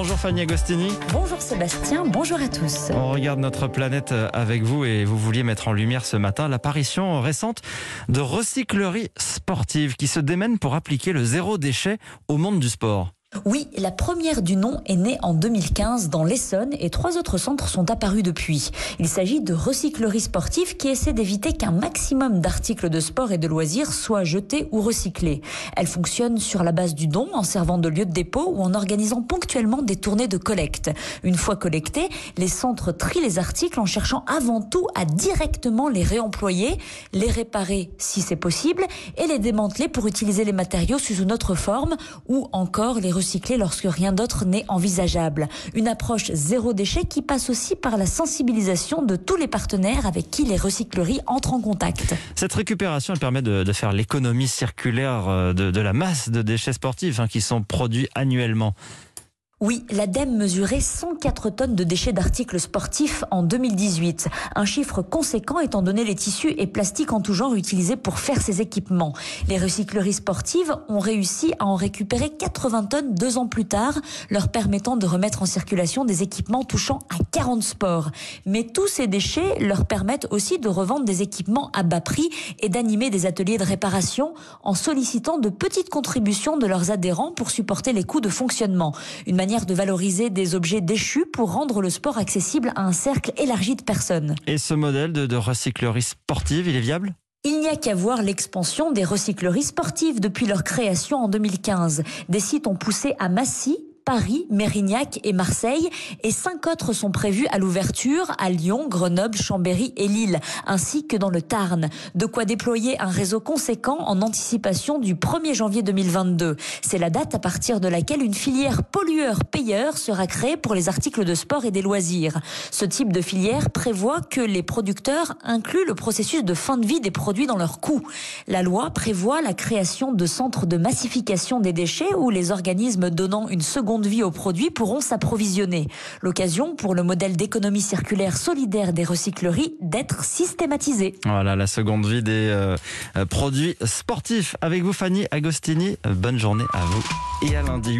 Bonjour Fanny Agostini. Bonjour Sébastien, bonjour à tous. On regarde notre planète avec vous et vous vouliez mettre en lumière ce matin l'apparition récente de recycleries sportives qui se démènent pour appliquer le zéro déchet au monde du sport. Oui, la première du nom est née en 2015 dans l'Essonne et trois autres centres sont apparus depuis. Il s'agit de recycleries sportives qui essaient d'éviter qu'un maximum d'articles de sport et de loisirs soient jetés ou recyclés. Elles fonctionnent sur la base du don en servant de lieu de dépôt ou en organisant ponctuellement des tournées de collecte. Une fois collectés, les centres trient les articles en cherchant avant tout à directement les réemployer, les réparer si c'est possible et les démanteler pour utiliser les matériaux sous une autre forme ou encore les recycler lorsque rien d'autre n'est envisageable. Une approche zéro déchet qui passe aussi par la sensibilisation de tous les partenaires avec qui les recycleries entrent en contact. Cette récupération, elle permet de, de faire l'économie circulaire euh, de, de, la masse de déchets sportifs hein, qui sont produits annuellement. Oui, l'ADEME mesurait 104 tonnes de déchets d'articles sportifs en 2018. Un chiffre conséquent étant donné les tissus et plastiques en tout genre utilisés pour faire ces équipements. Les recycleries sportives ont réussi à en récupérer 80 tonnes deux ans plus tard, leur permettant de remettre en circulation des équipements touchant à 40 sports. Mais tous ces déchets leur permettent aussi de revendre des équipements à bas prix et d'animer des ateliers de réparation en sollicitant de petites contributions de leurs adhérents pour supporter les coûts de fonctionnement. De valoriser des objets déchus pour rendre le sport accessible à un cercle élargi de personnes. Et ce modèle de, de recyclerie sportive, il est viable? Il n'y a qu'à voir l'expansion des recycleries sportives depuis leur création en 2015. Des sites ont poussé à Massy, Paris, Mérignac et Marseille et cinq autres sont prévus à l'ouverture à Lyon, Grenoble, Chambéry et Lille, ainsi que dans le Tarn. De quoi déployer un réseau conséquent en anticipation du 1er janvier 2022. C'est la date à partir de laquelle une filière pollueur-payeur sera créée pour les articles de sport et des loisirs. Ce type de filière prévoit que les producteurs incluent le processus de fin de vie des produits dans leur coût. La loi prévoit la création de centres de massification des déchets où les organismes donnant une seconde de vie aux produits pourront s'approvisionner. L'occasion pour le modèle d'économie circulaire solidaire des recycleries d'être systématisé. Voilà la seconde vie des euh, produits sportifs. Avec vous Fanny Agostini, bonne journée à vous et à lundi 8.